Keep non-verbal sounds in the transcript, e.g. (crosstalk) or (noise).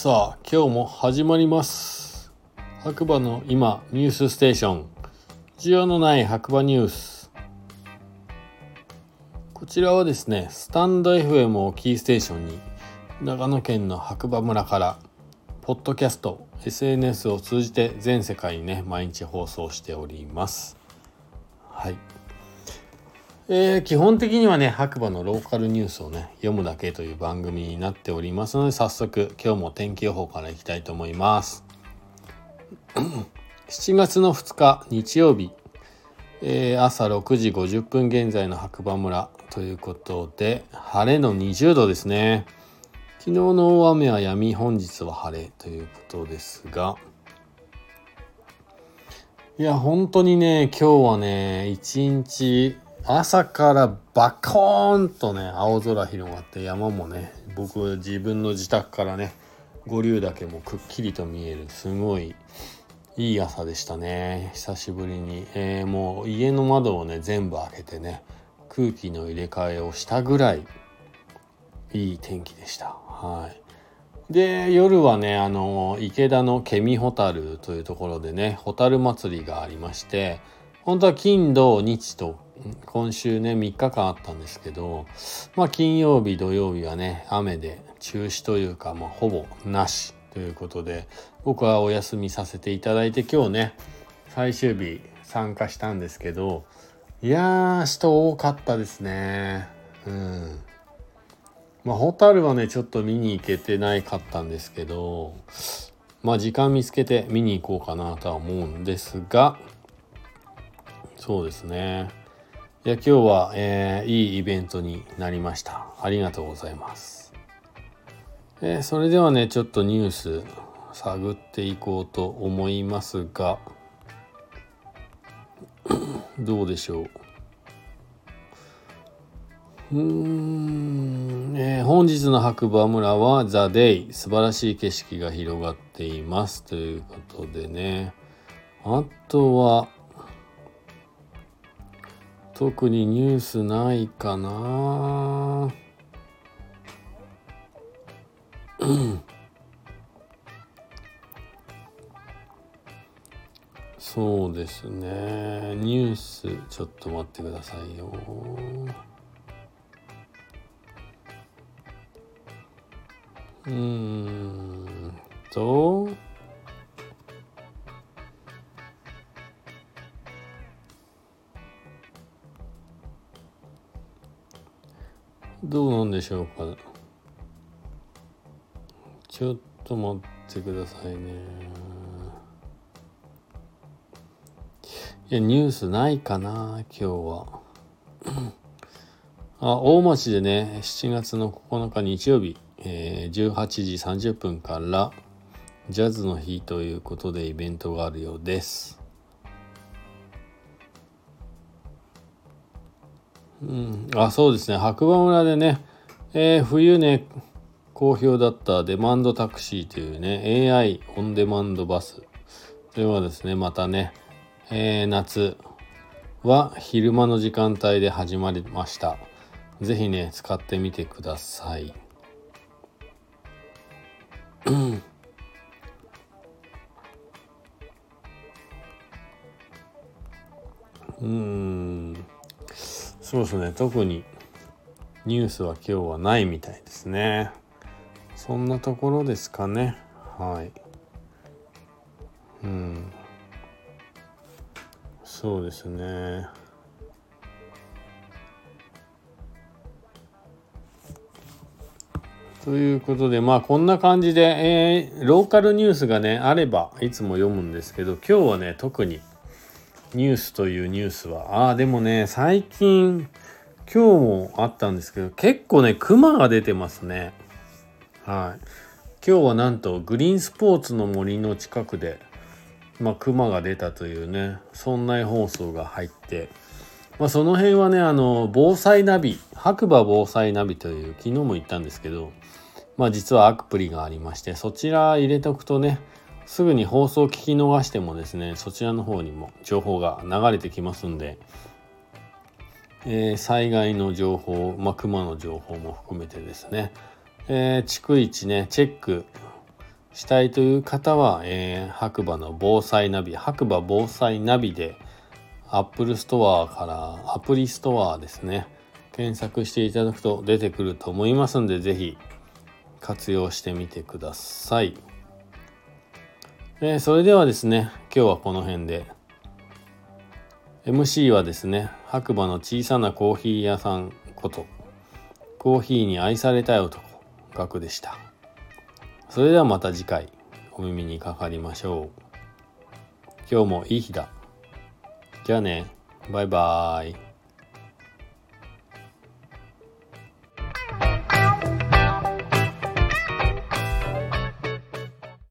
さあ今日も始まります。白馬の今ニュースステーション。需要のない白馬ニュース。こちらはですねスタンド FM をキーステーションに長野県の白馬村からポッドキャスト SNS を通じて全世界にね毎日放送しております。はい。えー、基本的にはね白馬のローカルニュースをね読むだけという番組になっておりますので早速今日も天気予報からいきたいと思います。7月の2日日曜日、えー、朝6時50分現在の白馬村ということで晴れの20度ですね。昨日の大雨は止み本日は晴れということですがいや本当にね今日はね一日朝からバコーンとね青空広がって山もね僕自分の自宅からね五竜岳もくっきりと見えるすごいいい朝でしたね。久しぶりに、えー、もう家の窓をね全部開けてね空気の入れ替えをしたぐらいいい天気でした。はい。で夜はねあの池田のケミホタルというところでねホタル祭りがありまして本当は金土日と今週ね3日間あったんですけどまあ金曜日土曜日はね雨で中止というか、まあ、ほぼなしということで僕はお休みさせていただいて今日ね最終日参加したんですけどいやー人多かったですね。うん。まあホタルはねちょっと見に行けてないかったんですけどまあ時間見つけて見に行こうかなとは思うんですがそうですね。いや今日は、えー、いいイベントになりました。ありがとうございます、えー、それではねちょっとニュース探っていこうと思いますが (clears throat) どうでしょう？うーん、えー、本日の白馬村はザ・デイ素晴らしい景色が広がっていますということでね。あとは特にニュースないかな。そうですね。ニュースちょっと待ってくださいよ。うんと。どうなんでしょうか。ちょっと待ってくださいね。いやニュースないかな今日は。(clears throat) あ大町でね7月の9日日曜日、えー、18時30分からジャズの日ということでイベントがあるようです。うん、あそうですね。白馬村でね、えー、冬ね好評だったデマンドタクシーというね AI オンデマンドバスそれはですねまたね、えー、夏は昼間の時間帯で始まりました。是非ね使ってみてください。うん。そうですね。特にニュースは今日はないみたいですね。そんなところですかね。はい。うん。そうですね。ということでまあこんな感じで、えー、ローカルニュースがねあればいつも読むんですけど今日はね特にニュースというニュースは。ああでもね最近今日もあったんですけど結構ねクマが出てますね。はい。今日はなんとグリーンスポーツの森の近くでまあクマが出たというねそんな放送が入って。まあその辺はねあの防災ナビ白馬防災ナビという昨日も言ったんですけどまあ実はアプリがありましてそちら入れておくとねすぐに放送を聞き逃してもですねそちらの方にも情報が流れてきますんで、えー、災害の情報、まあ、熊の情報も含めてですね、えー、逐一ねチェックしたいという方は、えー、白馬の防災ナビ白馬防災ナビで Apple ストアからアプリストアですね検索していただくと出てくると思いますんで是非活用してみてください、えー、それではですね今日はこの辺で。MC はですね白馬の小さなコーヒー屋さんことコーヒーに愛されたい男ガクでした。それではまた次回お耳にかかりましょう。今日もいい日だ。じゃあねバイバーイ。